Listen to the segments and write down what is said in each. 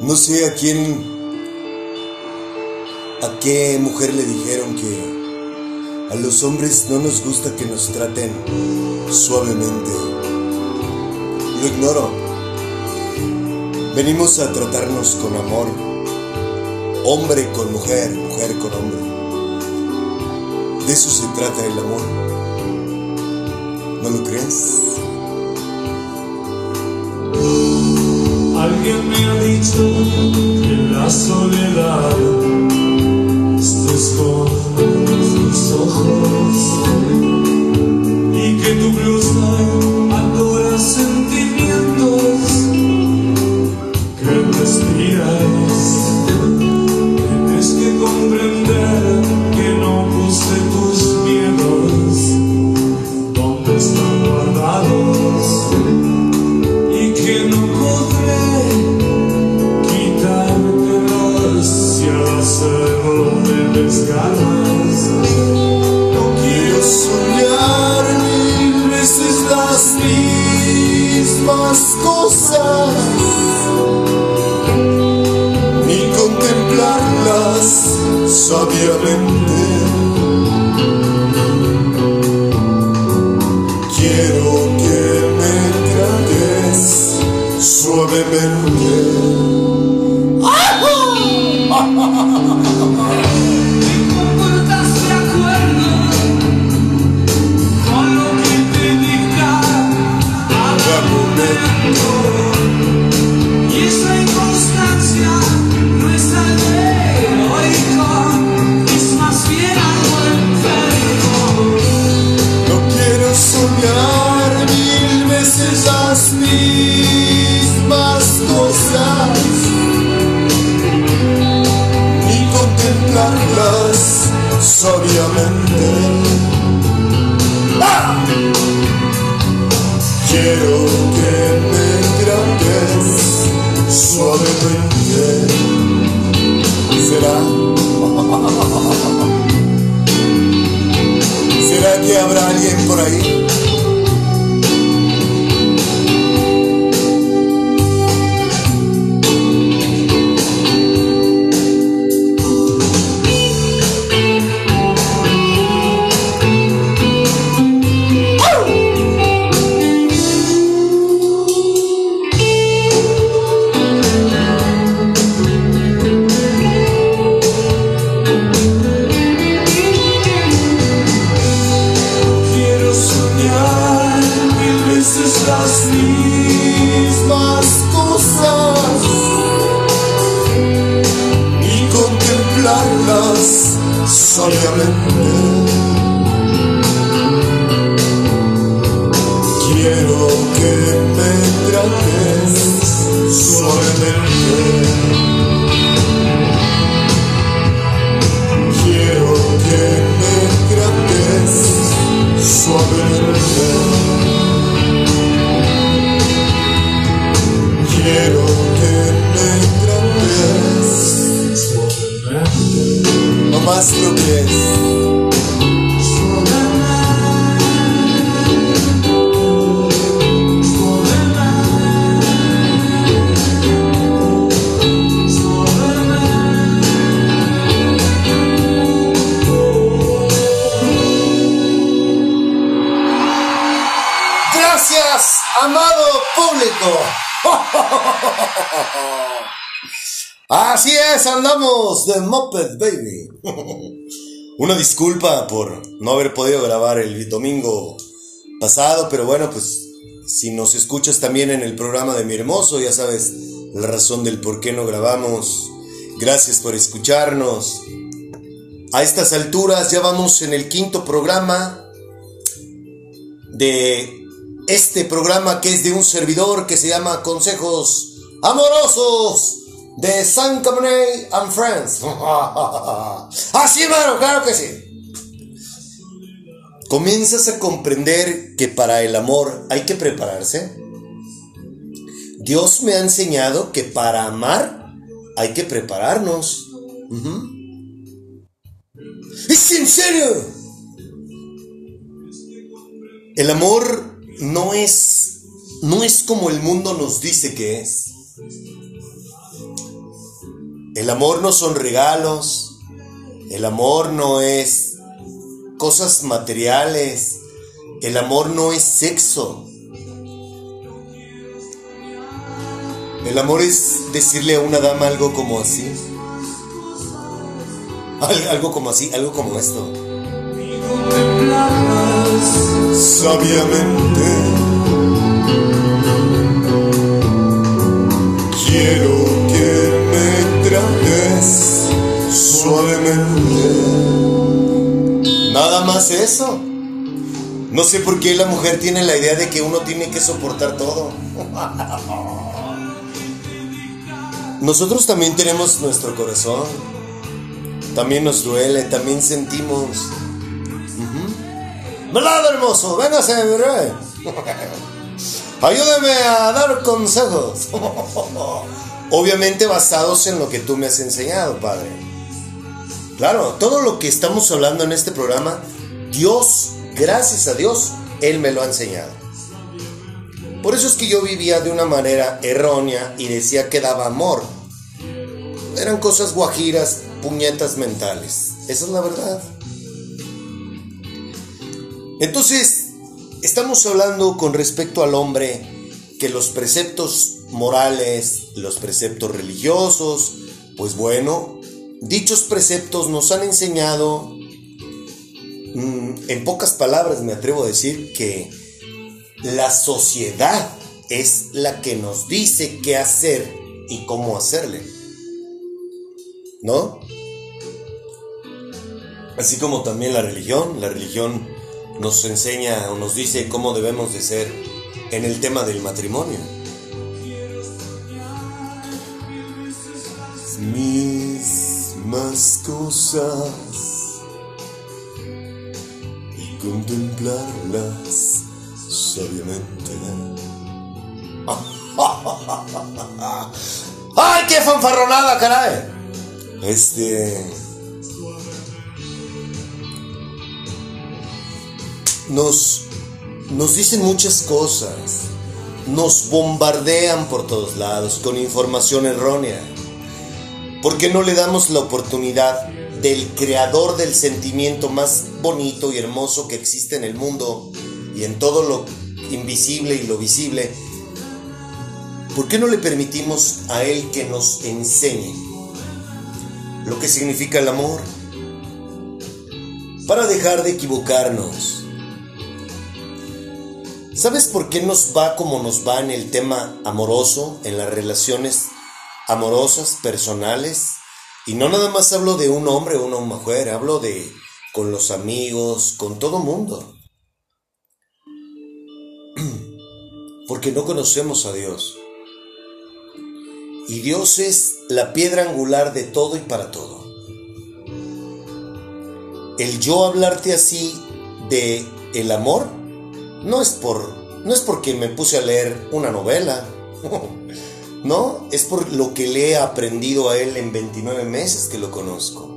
No sé a quién, a qué mujer le dijeron que a los hombres no nos gusta que nos traten suavemente. Lo ignoro. Venimos a tratarnos con amor. Hombre con mujer, mujer con hombre. De eso se trata el amor. ¿No lo crees? Alguien me ha dicho que la soledad te esconde sus ojos y que tu blusa sabiamente. Quiero que me trates suavemente. Quiero que me trates suavemente. Quiero que me trates suavemente. Quiero que me trates no más lo que es. Así es, andamos de Moped Baby. Una disculpa por no haber podido grabar el domingo pasado, pero bueno, pues si nos escuchas también en el programa de Mi Hermoso, ya sabes la razón del por qué no grabamos. Gracias por escucharnos. A estas alturas ya vamos en el quinto programa de este programa que es de un servidor que se llama Consejos Amorosos de San Cabernet and Friends. Así, hermano, claro que sí. Comienzas a comprender que para el amor hay que prepararse. Dios me ha enseñado que para amar hay que prepararnos. ¡Es en serio! El amor no es no es como el mundo nos dice que es. El amor no son regalos, el amor no es cosas materiales, el amor no es sexo. El amor es decirle a una dama algo como así. Algo como así, algo como esto. Sabiamente quiero suavemente. Nada más eso. No sé por qué la mujer tiene la idea de que uno tiene que soportar todo. Nosotros también tenemos nuestro corazón. También nos duele, también sentimos. ¿Verdad, hermoso? Véngase, bebé. Ayúdeme a dar consejos. Obviamente basados en lo que tú me has enseñado, Padre. Claro, todo lo que estamos hablando en este programa, Dios, gracias a Dios, Él me lo ha enseñado. Por eso es que yo vivía de una manera errónea y decía que daba amor. Eran cosas guajiras, puñetas mentales. Esa es la verdad. Entonces, estamos hablando con respecto al hombre que los preceptos morales, los preceptos religiosos, pues bueno, dichos preceptos nos han enseñado, mm, en pocas palabras me atrevo a decir que la sociedad es la que nos dice qué hacer y cómo hacerle. ¿No? Así como también la religión, la religión nos enseña o nos dice cómo debemos de ser en el tema del matrimonio. Mismas cosas y contemplarlas sabiamente. ¡Ay, qué fanfarronada, caray! Este. nos, nos dicen muchas cosas, nos bombardean por todos lados con información errónea. ¿Por qué no le damos la oportunidad del creador del sentimiento más bonito y hermoso que existe en el mundo y en todo lo invisible y lo visible? ¿Por qué no le permitimos a él que nos enseñe lo que significa el amor? Para dejar de equivocarnos ¿Sabes por qué nos va como nos va en el tema amoroso, en las relaciones amorosas, personales? Y no nada más hablo de un hombre o una mujer, hablo de con los amigos, con todo mundo. Porque no conocemos a Dios. Y Dios es la piedra angular de todo y para todo. El yo hablarte así de el amor no es por no es porque me puse a leer una novela. No, es por lo que le he aprendido a él en 29 meses que lo conozco.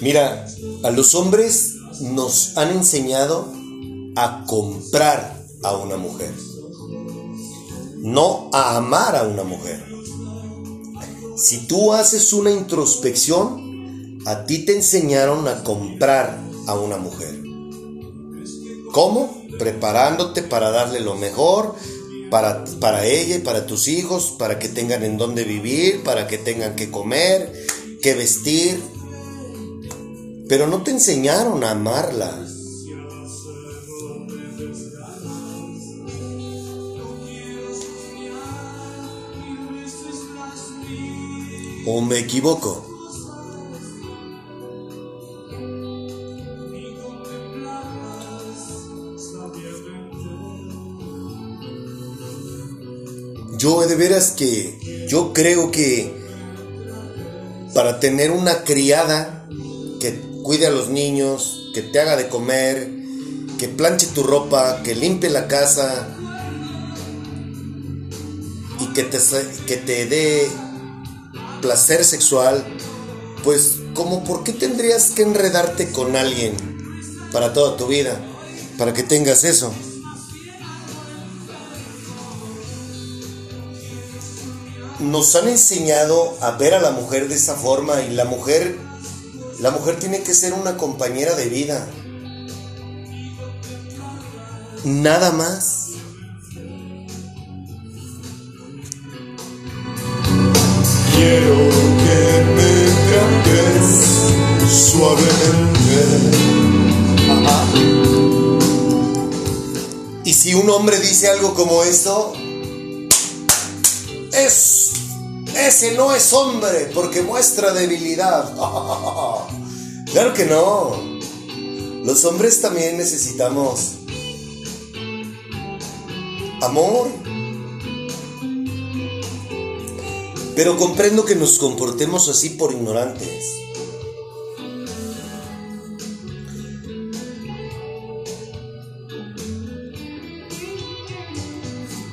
Mira, a los hombres nos han enseñado a comprar a una mujer, no a amar a una mujer. Si tú haces una introspección, a ti te enseñaron a comprar a una mujer. ¿Cómo? Preparándote para darle lo mejor para, para ella y para tus hijos, para que tengan en dónde vivir, para que tengan que comer, que vestir. Pero no te enseñaron a amarla. ¿O me equivoco? Yo de veras que yo creo que para tener una criada que cuide a los niños, que te haga de comer, que planche tu ropa, que limpie la casa y que te, que te dé placer sexual, pues como por qué tendrías que enredarte con alguien para toda tu vida, para que tengas eso. Nos han enseñado a ver a la mujer de esa forma y la mujer, la mujer tiene que ser una compañera de vida. Nada más. Quiero que me trates suavemente. Y si un hombre dice algo como esto, es ese no es hombre porque muestra debilidad. claro que no. Los hombres también necesitamos amor. Pero comprendo que nos comportemos así por ignorantes.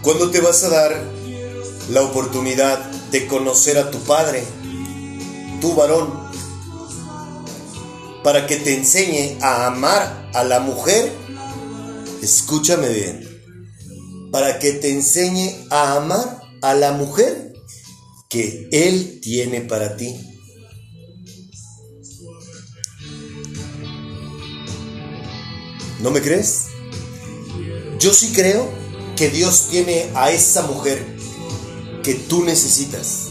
¿Cuándo te vas a dar la oportunidad de conocer a tu padre, tu varón, para que te enseñe a amar a la mujer? Escúchame bien. Para que te enseñe a amar a la mujer que él tiene para ti. ¿No me crees? Yo sí creo que Dios tiene a esa mujer que tú necesitas.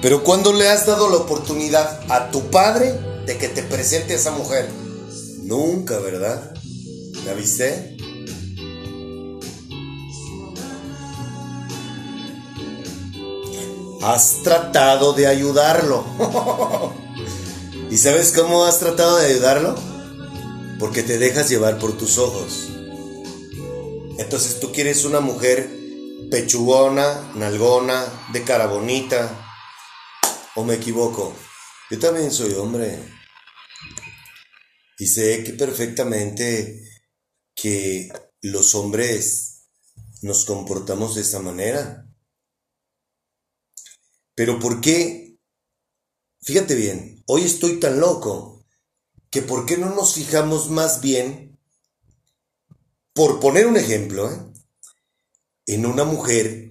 Pero cuando le has dado la oportunidad a tu padre de que te presente a esa mujer? Nunca, ¿verdad? ¿La viste? Has tratado de ayudarlo. ¿Y sabes cómo has tratado de ayudarlo? Porque te dejas llevar por tus ojos. Entonces tú quieres una mujer pechugona, nalgona, de cara bonita. ¿O me equivoco? Yo también soy hombre. Y sé que perfectamente que los hombres nos comportamos de esta manera. Pero ¿por qué? Fíjate bien, hoy estoy tan loco que ¿por qué no nos fijamos más bien, por poner un ejemplo, ¿eh? En una mujer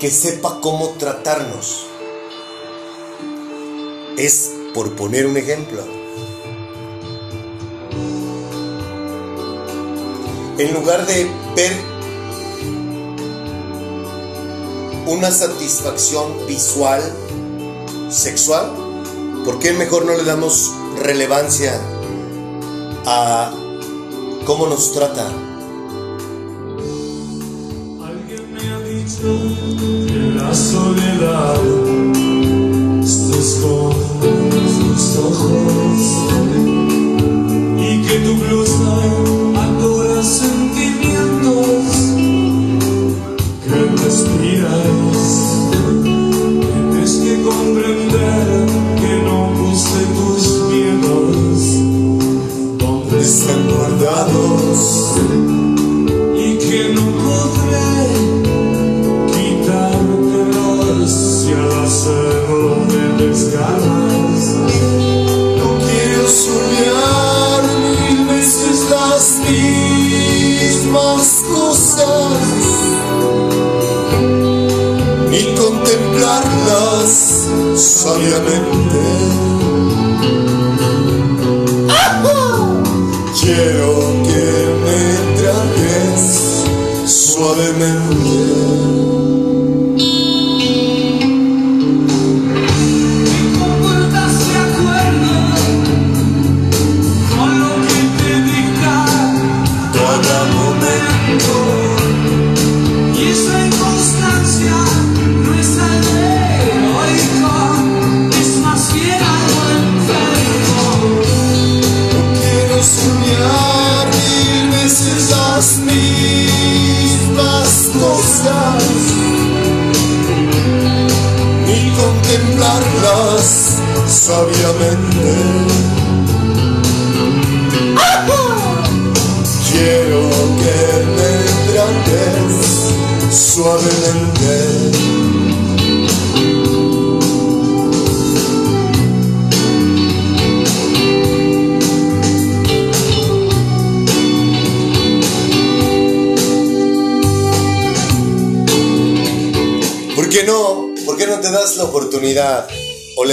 que sepa cómo tratarnos? Es por poner un ejemplo. En lugar de ver una satisfacción visual, sexual, ¿por qué mejor no le damos relevancia a cómo nos trata? Que la soledad. Estés con tus ojos contemplarlas sabiamente. Quiero que me trates suavemente.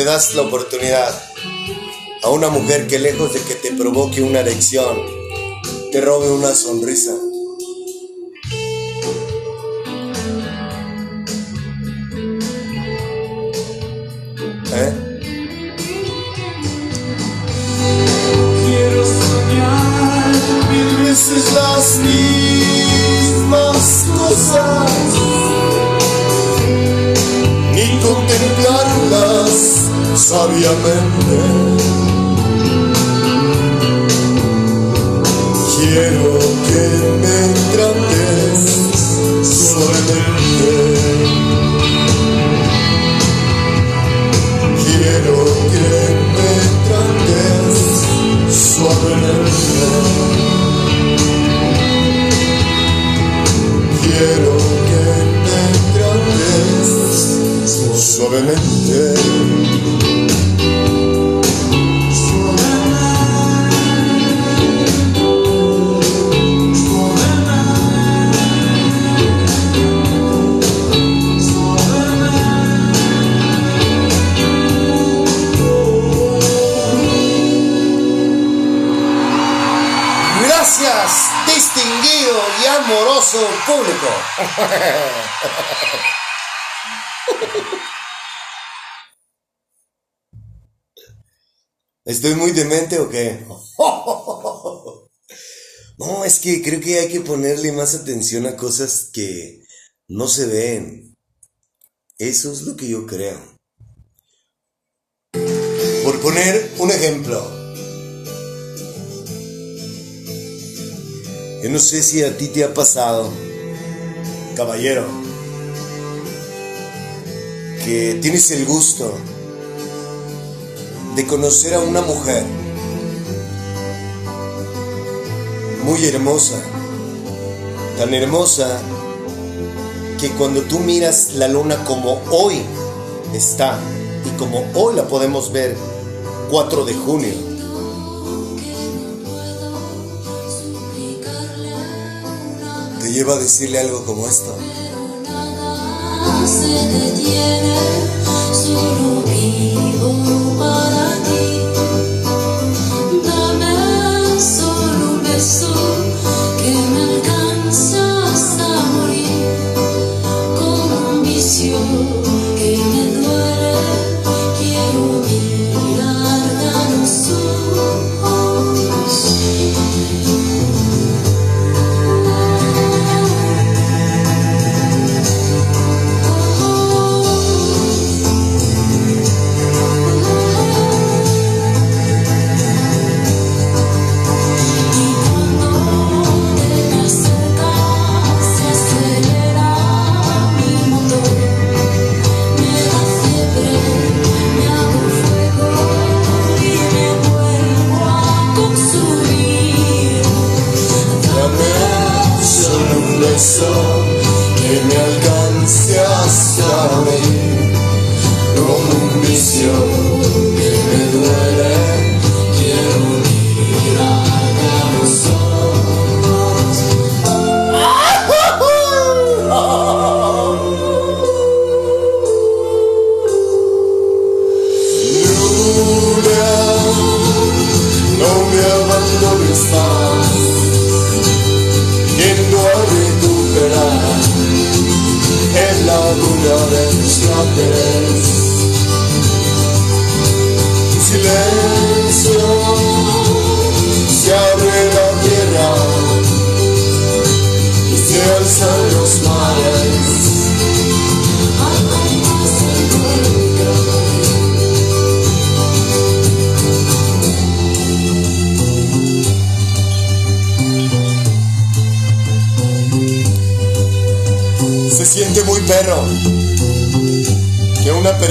Le das la oportunidad a una mujer que lejos de que te provoque una erección, te robe una sonrisa. ¿Estoy muy demente o qué? No, es que creo que hay que ponerle más atención a cosas que no se ven. Eso es lo que yo creo. Por poner un ejemplo. Yo no sé si a ti te ha pasado, caballero, que tienes el gusto de conocer a una mujer muy hermosa, tan hermosa que cuando tú miras la luna como hoy está y como hoy la podemos ver 4 de junio, te lleva a decirle algo como esto. se solo vivo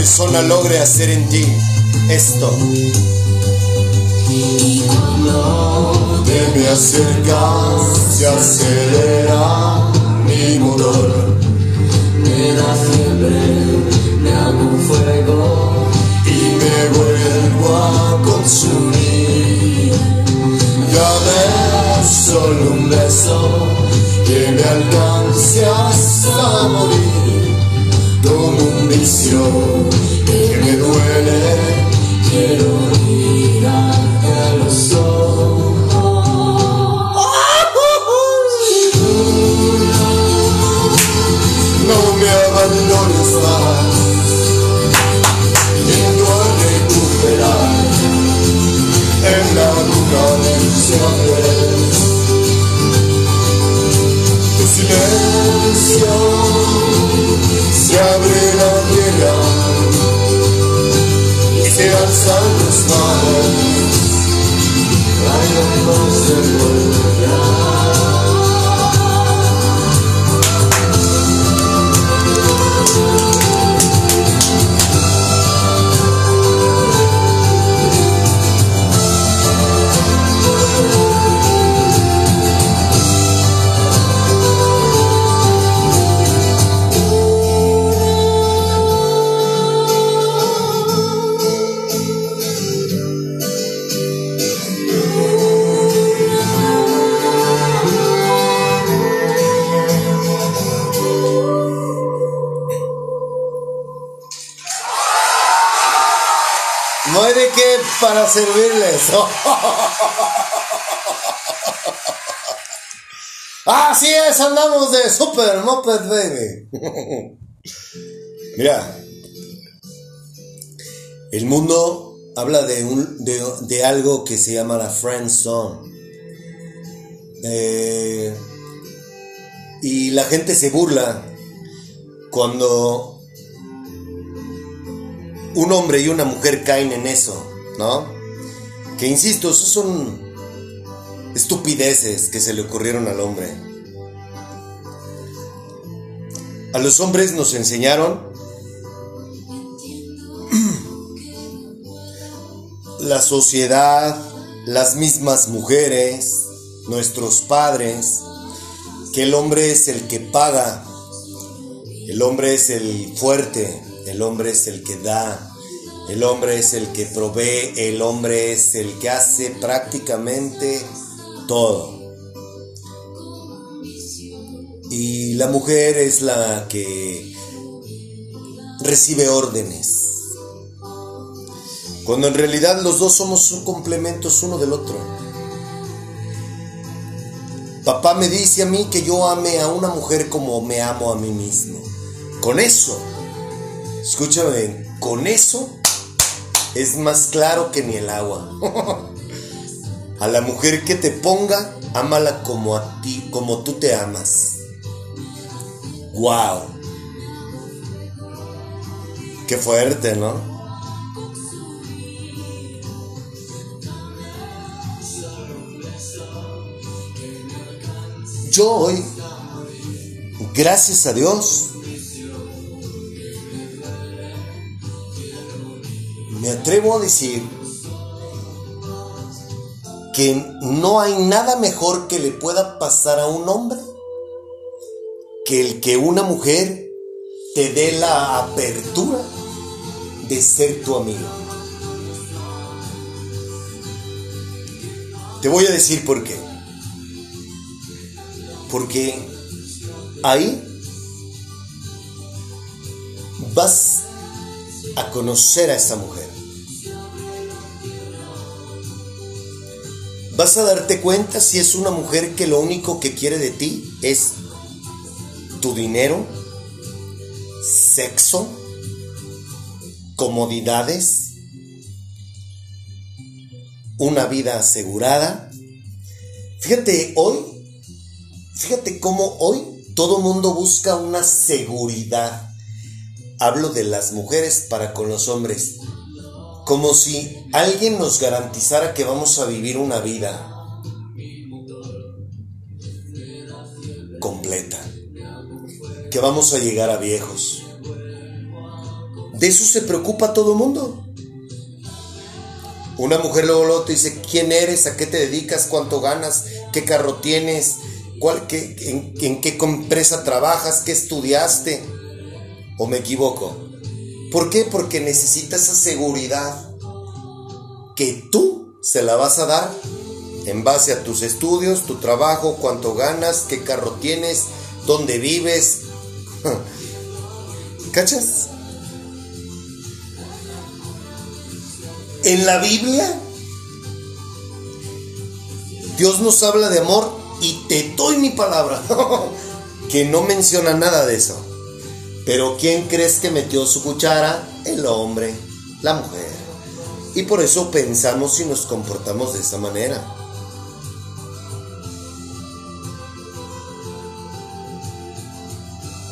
que una persona logre hacer en ti esto. y cuando Te me acercas, se acelera mi motor. me da fiebre, me hago fuego y me vuelvo a consumir. Dame solo un beso que me alcance hasta morir, que me duele. Quiero mirarte a los ojos. No me abandones más, yendo a recuperar en la luna del siempre. Tu silencio se abre y se alzan los mares. Bailamos de servirles. Así es, andamos de Super Moped Baby. Mira, el mundo habla de, un, de, de algo que se llama la Friend Zone. Eh, y la gente se burla cuando un hombre y una mujer caen en eso, ¿no? Que insisto, esos son estupideces que se le ocurrieron al hombre. A los hombres nos enseñaron la sociedad, las mismas mujeres, nuestros padres, que el hombre es el que paga, el hombre es el fuerte, el hombre es el que da, el hombre es el que provee, el hombre es el que hace prácticamente todo. Y la mujer es la que recibe órdenes. Cuando en realidad los dos somos complementos uno del otro. Papá me dice a mí que yo ame a una mujer como me amo a mí mismo. Con eso, escúchame, con eso es más claro que ni el agua. a la mujer que te ponga, ámala como a ti, como tú te amas. Wow. Qué fuerte, ¿no? Yo hoy, gracias a Dios, me atrevo a decir que no hay nada mejor que le pueda pasar a un hombre que el que una mujer te dé la apertura de ser tu amigo. Te voy a decir por qué. Porque ahí vas a conocer a esa mujer. Vas a darte cuenta si es una mujer que lo único que quiere de ti es tu dinero, sexo, comodidades, una vida asegurada. Fíjate, hoy, fíjate cómo hoy todo mundo busca una seguridad. Hablo de las mujeres para con los hombres. Como si alguien nos garantizara que vamos a vivir una vida completa. Que vamos a llegar a viejos. De eso se preocupa todo mundo. Una mujer luego, luego te dice quién eres, a qué te dedicas, cuánto ganas, qué carro tienes, cuál, en, en qué empresa trabajas, qué estudiaste. ¿O me equivoco? ¿Por qué? Porque necesita esa seguridad que tú se la vas a dar en base a tus estudios, tu trabajo, cuánto ganas, qué carro tienes, dónde vives. ¿Cachas? En la Biblia, Dios nos habla de amor y te doy mi palabra, que no menciona nada de eso. Pero ¿quién crees que metió su cuchara? El hombre, la mujer. Y por eso pensamos y nos comportamos de esa manera.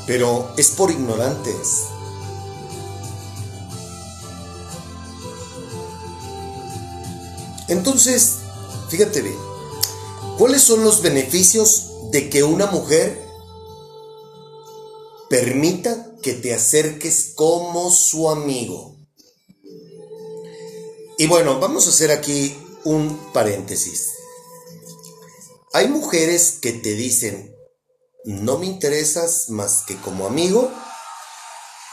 Pero es por ignorantes. Entonces, fíjate bien, ¿cuáles son los beneficios de que una mujer permita que te acerques como su amigo? Y bueno, vamos a hacer aquí un paréntesis. Hay mujeres que te dicen, no me interesas más que como amigo,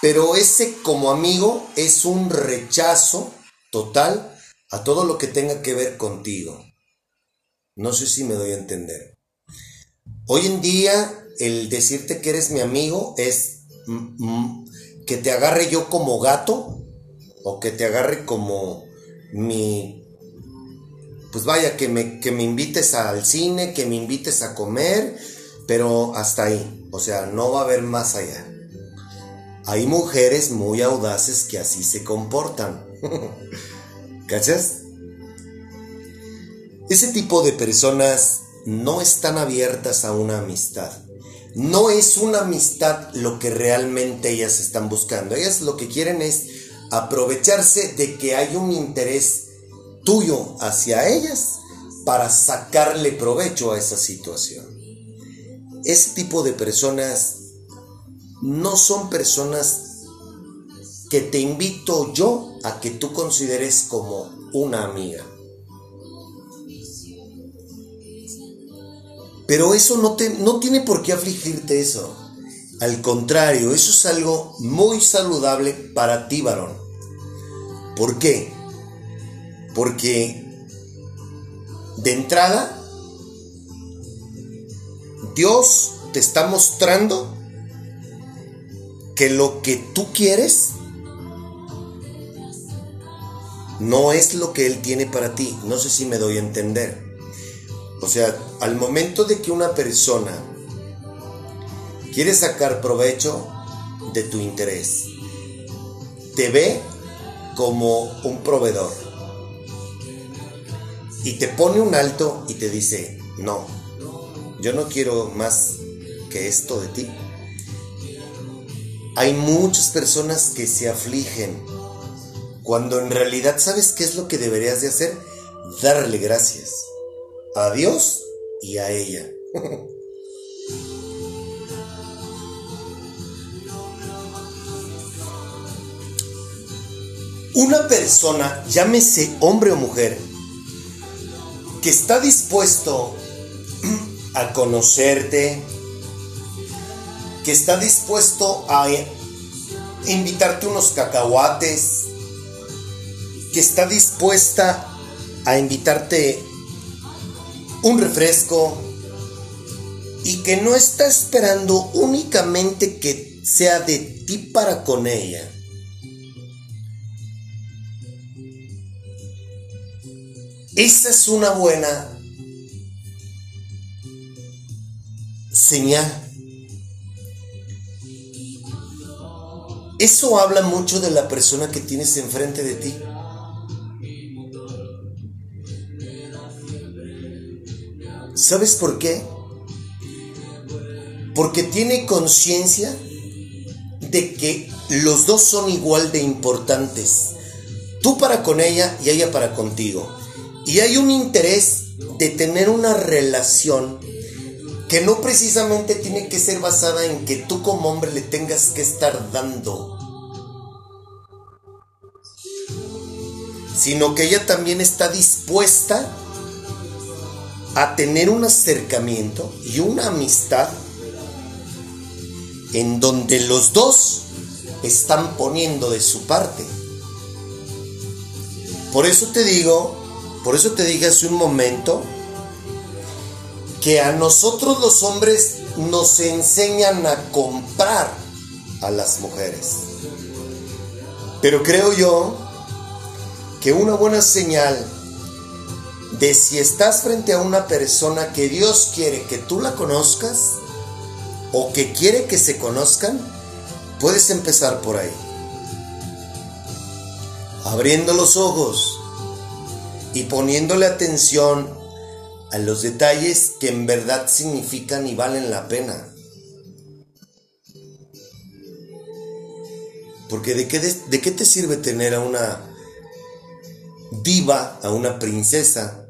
pero ese como amigo es un rechazo total a todo lo que tenga que ver contigo. No sé si me doy a entender. Hoy en día el decirte que eres mi amigo es mm, mm, que te agarre yo como gato o que te agarre como mi... Pues vaya, que me, que me invites al cine, que me invites a comer, pero hasta ahí. O sea, no va a haber más allá. Hay mujeres muy audaces que así se comportan. ¿Cachas? Ese tipo de personas no están abiertas a una amistad. No es una amistad lo que realmente ellas están buscando. Ellas lo que quieren es aprovecharse de que hay un interés tuyo hacia ellas para sacarle provecho a esa situación. Ese tipo de personas no son personas que te invito yo a que tú consideres como una amiga. Pero eso no, te, no tiene por qué afligirte eso. Al contrario, eso es algo muy saludable para ti, varón. ¿Por qué? Porque de entrada, Dios te está mostrando que lo que tú quieres no es lo que Él tiene para ti. No sé si me doy a entender. O sea, al momento de que una persona quiere sacar provecho de tu interés, te ve como un proveedor y te pone un alto y te dice, no, yo no quiero más que esto de ti. Hay muchas personas que se afligen cuando en realidad sabes qué es lo que deberías de hacer, darle gracias a Dios y a ella. Una persona, llámese hombre o mujer, que está dispuesto a conocerte, que está dispuesto a invitarte unos cacahuates, que está dispuesta a invitarte un refresco y que no está esperando únicamente que sea de ti para con ella. Esa es una buena señal. Eso habla mucho de la persona que tienes enfrente de ti. ¿Sabes por qué? Porque tiene conciencia de que los dos son igual de importantes. Tú para con ella y ella para contigo. Y hay un interés de tener una relación que no precisamente tiene que ser basada en que tú como hombre le tengas que estar dando, sino que ella también está dispuesta a tener un acercamiento y una amistad en donde los dos están poniendo de su parte. Por eso te digo, por eso te dije hace un momento, que a nosotros los hombres nos enseñan a comprar a las mujeres. Pero creo yo que una buena señal de si estás frente a una persona que Dios quiere que tú la conozcas o que quiere que se conozcan, puedes empezar por ahí. Abriendo los ojos y poniéndole atención a los detalles que en verdad significan y valen la pena. Porque de qué, de qué te sirve tener a una diva, a una princesa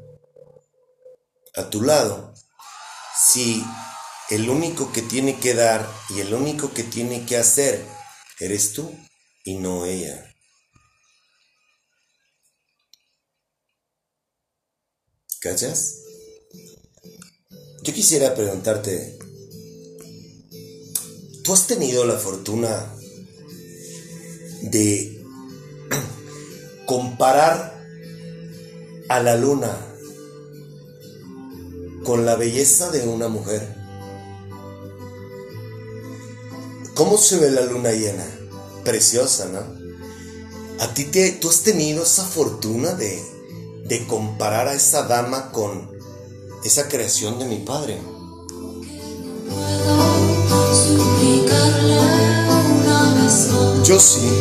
a tu lado, si el único que tiene que dar y el único que tiene que hacer eres tú y no ella. ¿Cachas? Yo quisiera preguntarte, ¿tú has tenido la fortuna de comparar a la luna con la belleza de una mujer? ¿Cómo se ve la luna llena? Preciosa, ¿no? ¿A ti te, tú has tenido esa fortuna de, de comparar a esa dama con esa creación de mi padre? Yo sí.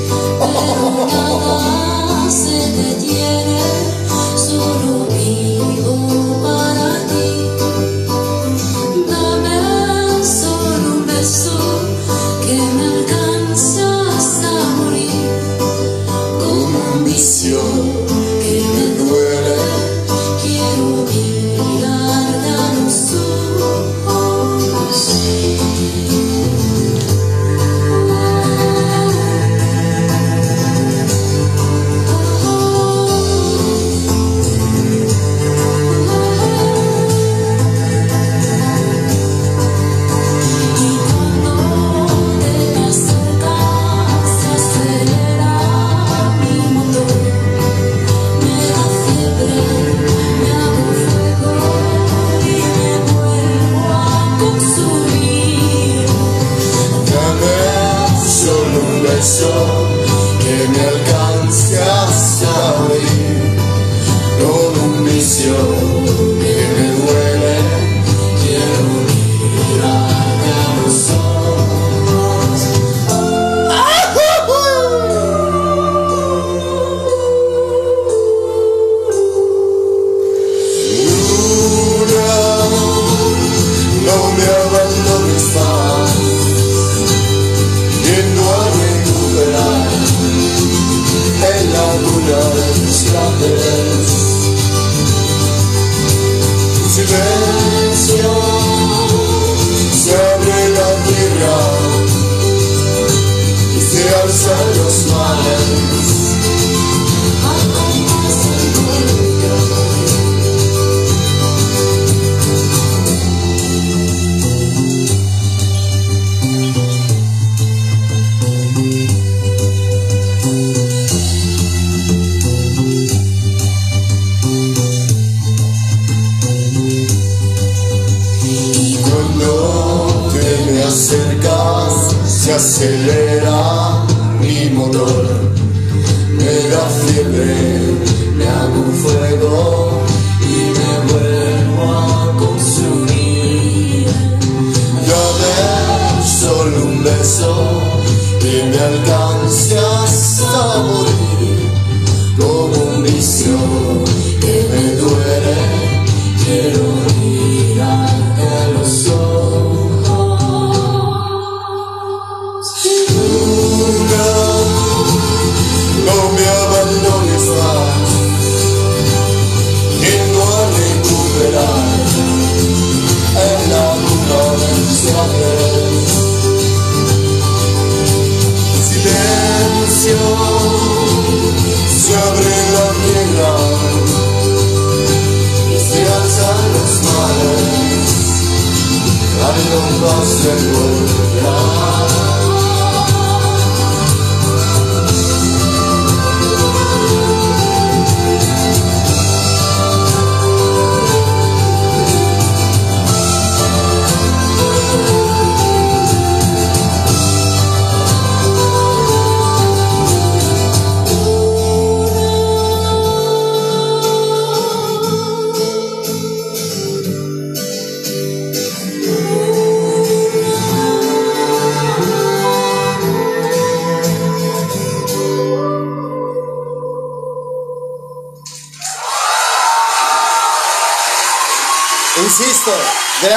Al compás del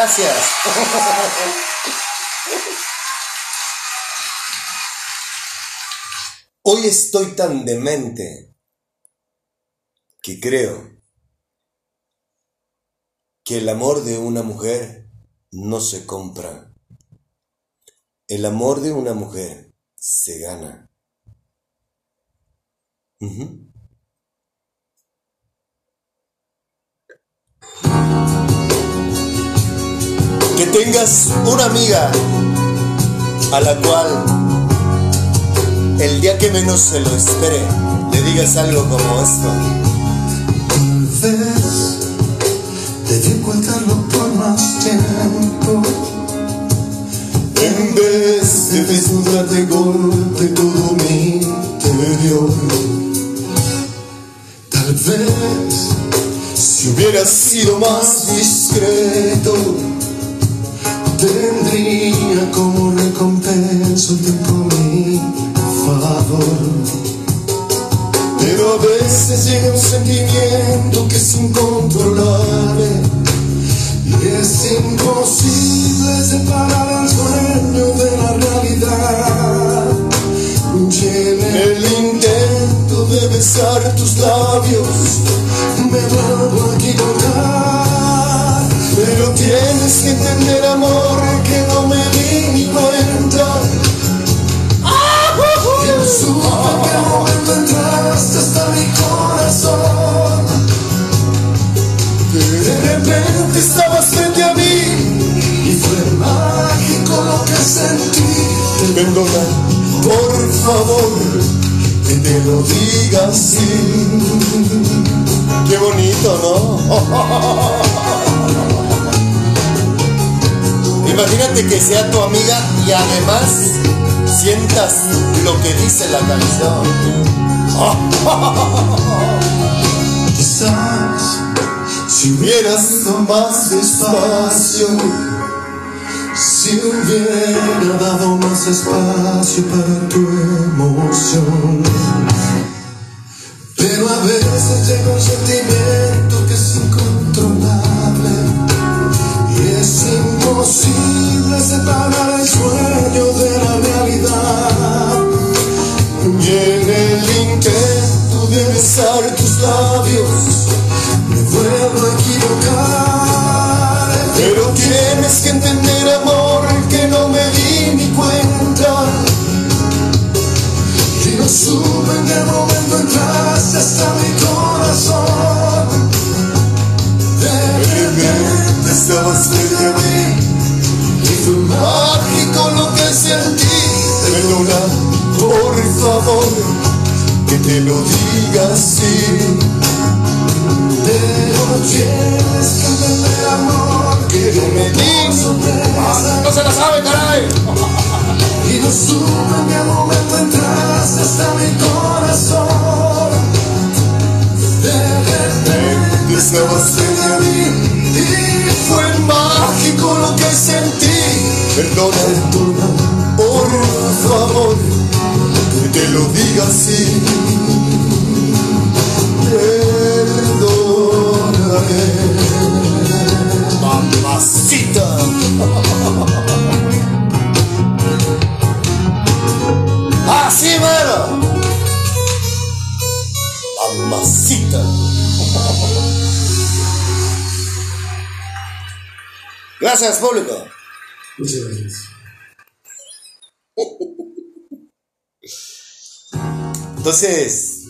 gracias. Hoy estoy tan demente que creo que el amor de una mujer no se compra. El amor de una mujer se gana. Que tengas una amiga a la cual el día que menos se lo espere le digas algo como esto. Vez debí ocultarlo por más tiempo. En vez de desnudar de golpe todo mi interior. Tal vez si hubieras sido más discreto, tendría como recompensa un tiempo mi favor. Pero a veces llega un sentimiento que es incontrolable y es imposible separar el sueño de la realidad. Y en el intento de besar tus labios me vuelvo a equivocar. Pero tienes que entender, amor, que no me di cuenta. Que no supe momento entraste hasta mi corazón. De repente estabas frente a mí y fue mágico lo que sentí. Perdona, por favor, que te lo diga así. Qué bonito, ¿no? Imagínate que sea tu amiga y además sientas lo que dice la canción. Quizás si hubieras ido más despacio, si hubiera dado más espacio para tu emoción. Pero a veces llega un sentimiento imposible separar el sueño favor, que te lo diga así. Pero tienes que entender, amor, que yo me di sorpresa. No se la sabe, caray. Y no supe en qué momento entraste hasta mi corazón. De repente estabas a mí y fue mágico lo que sentí. Perdona, por favor, que te lo diga así. Perdóname. Mamacita. Así mero. Mamacita. Gracias, público. Muchas gracias. Entonces,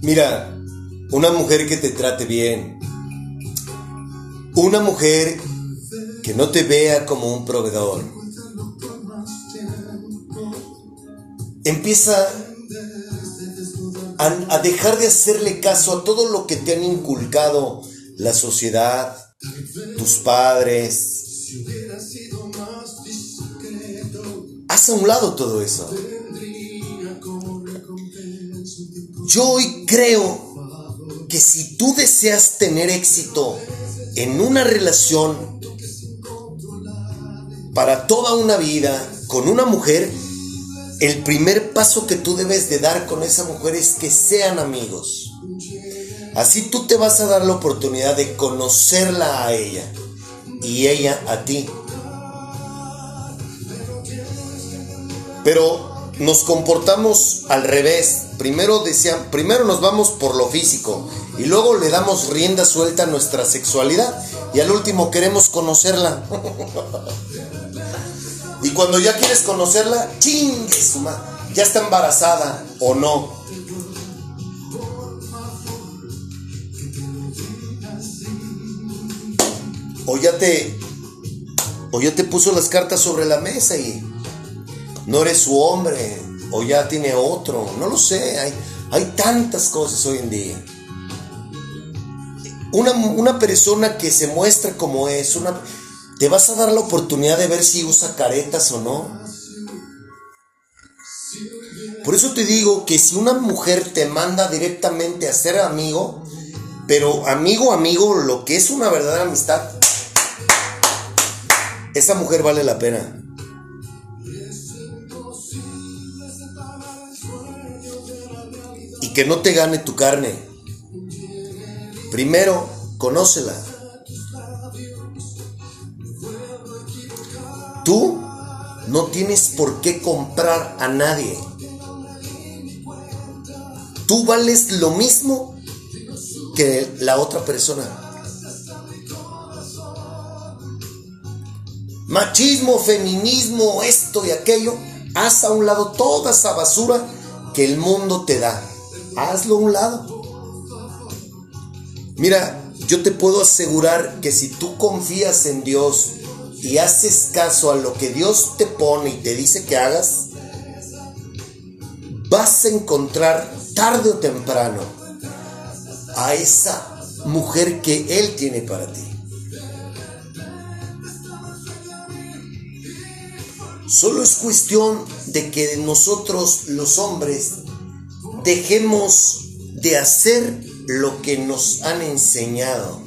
mira, una mujer que te trate bien, una mujer que no te vea como un proveedor, empieza a, a dejar de hacerle caso a todo lo que te han inculcado la sociedad, tus padres, A un lado todo eso. Yo hoy creo que si tú deseas tener éxito en una relación para toda una vida con una mujer, el primer paso que tú debes de dar con esa mujer es que sean amigos. Así tú te vas a dar la oportunidad de conocerla a ella y ella a ti. Pero nos comportamos al revés. Primero decían, primero nos vamos por lo físico y luego le damos rienda suelta a nuestra sexualidad y al último queremos conocerla. y cuando ya quieres conocerla, chingue ya está embarazada o no. O ya te o ya te puso las cartas sobre la mesa y no eres su hombre o ya tiene otro, no lo sé, hay, hay tantas cosas hoy en día. Una, una persona que se muestra como es, una, te vas a dar la oportunidad de ver si usa caretas o no. Por eso te digo que si una mujer te manda directamente a ser amigo, pero amigo, amigo, lo que es una verdadera amistad, esa mujer vale la pena. Que no te gane tu carne. Primero, conócela. Tú no tienes por qué comprar a nadie. Tú vales lo mismo que la otra persona. Machismo, feminismo, esto y aquello. Haz a un lado toda esa basura que el mundo te da. Hazlo a un lado. Mira, yo te puedo asegurar que si tú confías en Dios y haces caso a lo que Dios te pone y te dice que hagas, vas a encontrar tarde o temprano a esa mujer que Él tiene para ti. Solo es cuestión de que nosotros los hombres dejemos de hacer lo que nos han enseñado.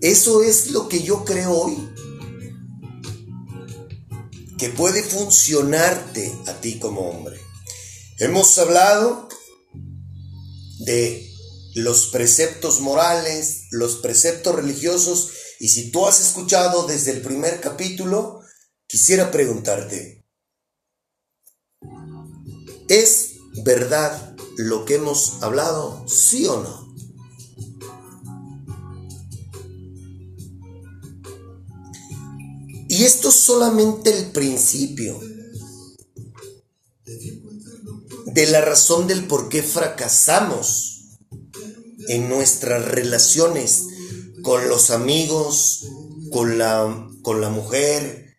Eso es lo que yo creo hoy. Que puede funcionarte a ti como hombre. Hemos hablado de los preceptos morales, los preceptos religiosos, y si tú has escuchado desde el primer capítulo, quisiera preguntarte, ¿es verdad lo que hemos hablado, sí o no? Y esto es solamente el principio de la razón del por qué fracasamos en nuestras relaciones con los amigos, con la, con la mujer.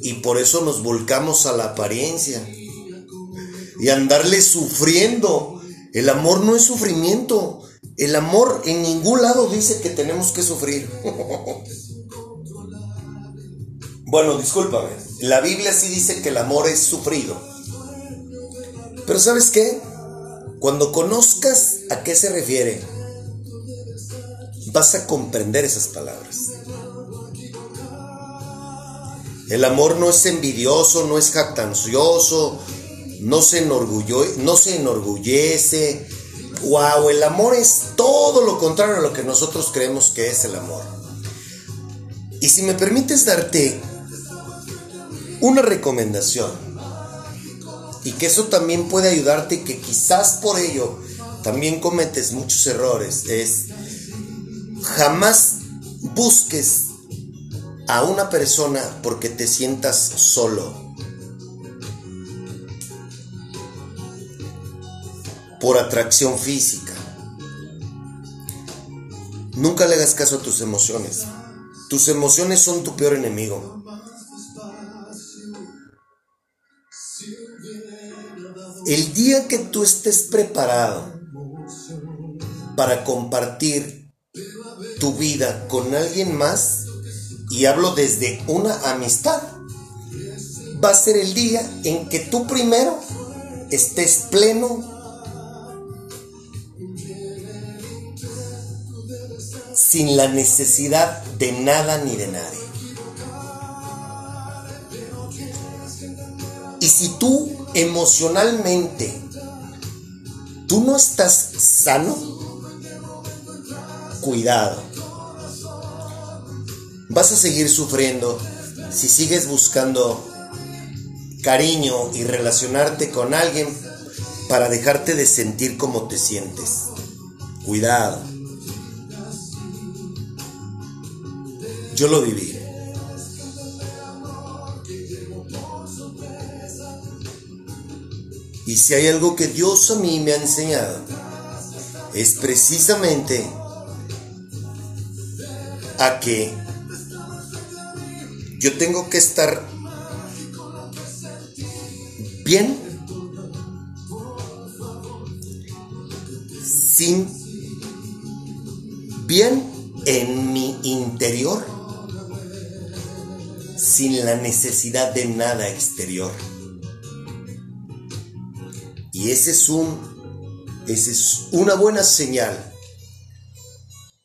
Y por eso nos volcamos a la apariencia y andarle sufriendo. El amor no es sufrimiento. El amor en ningún lado dice que tenemos que sufrir. bueno, discúlpame. La Biblia sí dice que el amor es sufrido. Pero ¿sabes qué? Cuando conozcas a qué se refiere, vas a comprender esas palabras. El amor no es envidioso, no es jactancioso, no se, no se enorgullece. Wow, el amor es todo lo contrario a lo que nosotros creemos que es el amor. Y si me permites darte una recomendación, y que eso también puede ayudarte, que quizás por ello también cometes muchos errores, es jamás busques a una persona porque te sientas solo. Por atracción física. Nunca le hagas caso a tus emociones. Tus emociones son tu peor enemigo. El día que tú estés preparado para compartir tu vida con alguien más, y hablo desde una amistad, va a ser el día en que tú primero estés pleno sin la necesidad de nada ni de nadie. Y si tú emocionalmente, tú no estás sano, cuidado. Vas a seguir sufriendo si sigues buscando cariño y relacionarte con alguien para dejarte de sentir como te sientes. Cuidado. Yo lo viví. Y si hay algo que Dios a mí me ha enseñado, es precisamente a que yo tengo que estar bien sin bien en mi interior sin la necesidad de nada exterior. Y ese es un ese es una buena señal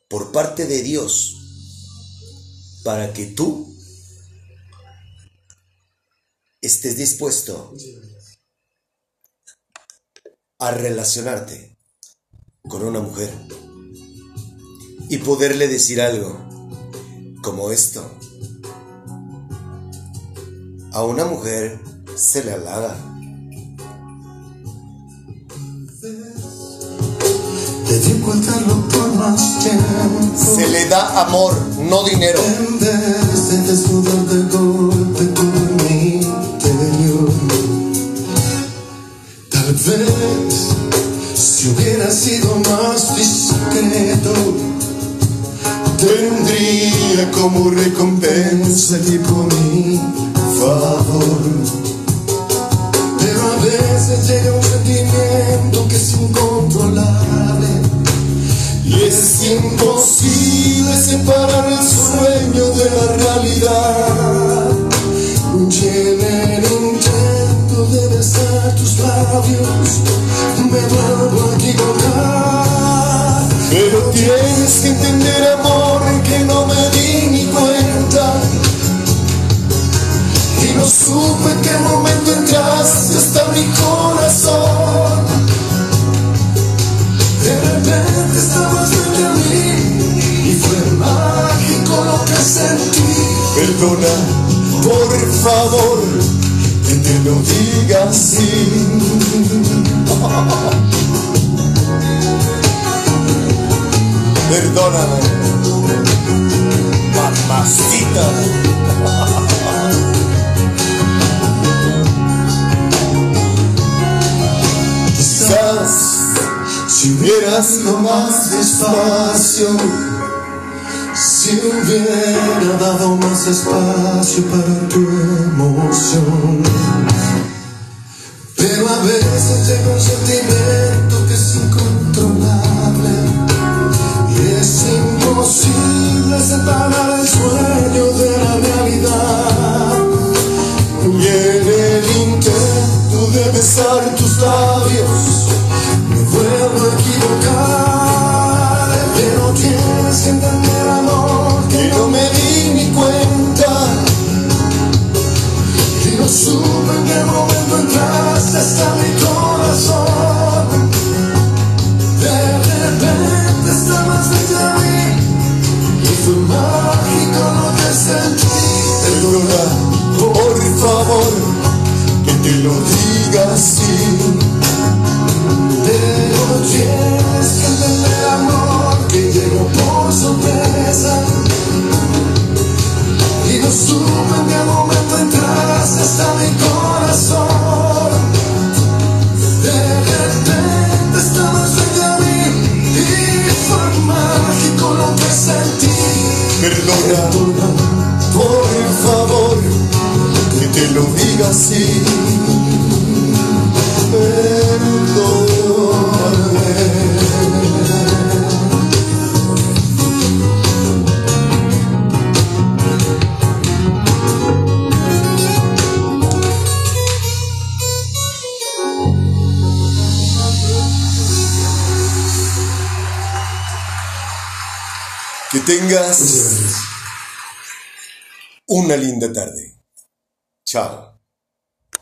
por parte de Dios para que tú estés dispuesto a relacionarte con una mujer y poderle decir algo como esto. A una mujer se le halaga. Se le da amor, no dinero. Vez si hubiera sido más discreto, tendría como recompensa y por favor. Por favor, que te lo diga así. Perdóname. Mamacita. Quizás si hubieras ido más despacio, hubiera dado más espacio para tu emoción. Pero un sentimiento